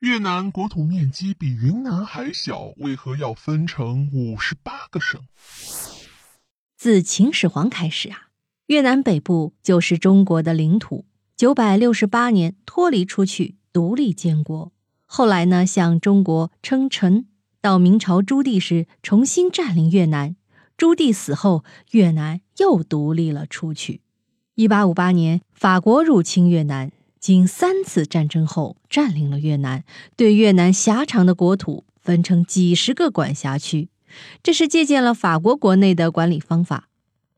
越南国土面积比云南还小，为何要分成五十八个省？自秦始皇开始啊，越南北部就是中国的领土。九百六十八年脱离出去，独立建国。后来呢，向中国称臣。到明朝朱棣时，重新占领越南。朱棣死后，越南又独立了出去。一八五八年，法国入侵越南，经三次战争后，占领了越南，对越南狭长的国土分成几十个管辖区。这是借鉴了法国国内的管理方法。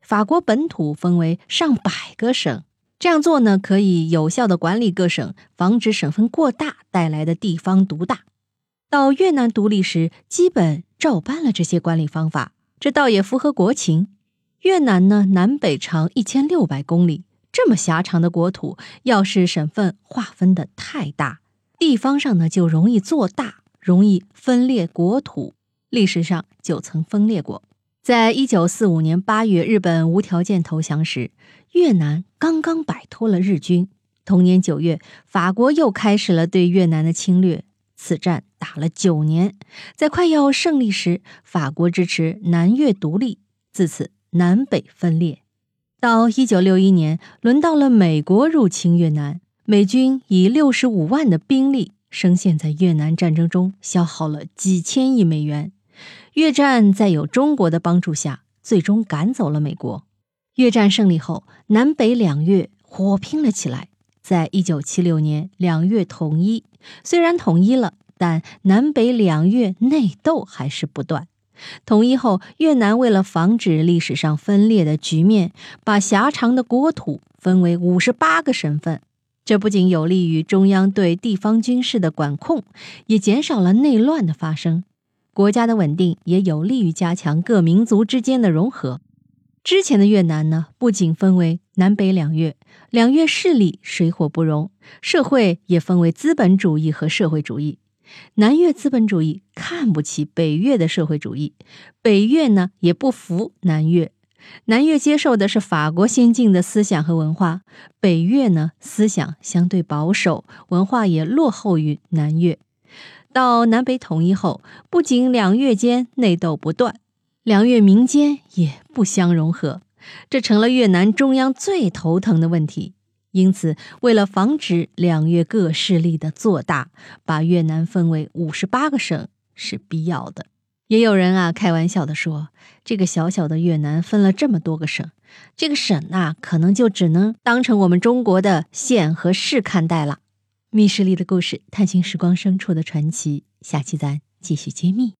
法国本土分为上百个省，这样做呢，可以有效的管理各省，防止省份过大带来的地方独大。到越南独立时，基本照搬了这些管理方法，这倒也符合国情。越南呢，南北长一千六百公里，这么狭长的国土，要是省份划分的太大，地方上呢就容易做大，容易分裂国土。历史上就曾分裂过。在一九四五年八月，日本无条件投降时，越南刚刚摆脱了日军。同年九月，法国又开始了对越南的侵略。此战打了九年，在快要胜利时，法国支持南越独立，自此南北分裂。到一九六一年，轮到了美国入侵越南，美军以六十五万的兵力，深陷在越南战争中，消耗了几千亿美元。越战在有中国的帮助下，最终赶走了美国。越战胜利后，南北两越火拼了起来。在一九七六年，两越统一。虽然统一了，但南北两越内斗还是不断。统一后，越南为了防止历史上分裂的局面，把狭长的国土分为五十八个省份。这不仅有利于中央对地方军事的管控，也减少了内乱的发生。国家的稳定也有利于加强各民族之间的融合。之前的越南呢，不仅分为南北两越，两越势力水火不容，社会也分为资本主义和社会主义。南越资本主义看不起北越的社会主义，北越呢也不服南越。南越接受的是法国先进的思想和文化，北越呢思想相对保守，文化也落后于南越。到南北统一后，不仅两越间内斗不断。两越民间也不相融合，这成了越南中央最头疼的问题。因此，为了防止两越各势力的做大，把越南分为五十八个省是必要的。也有人啊开玩笑的说，这个小小的越南分了这么多个省，这个省啊可能就只能当成我们中国的县和市看待了。密室里的故事，探寻时光深处的传奇，下期咱继续揭秘。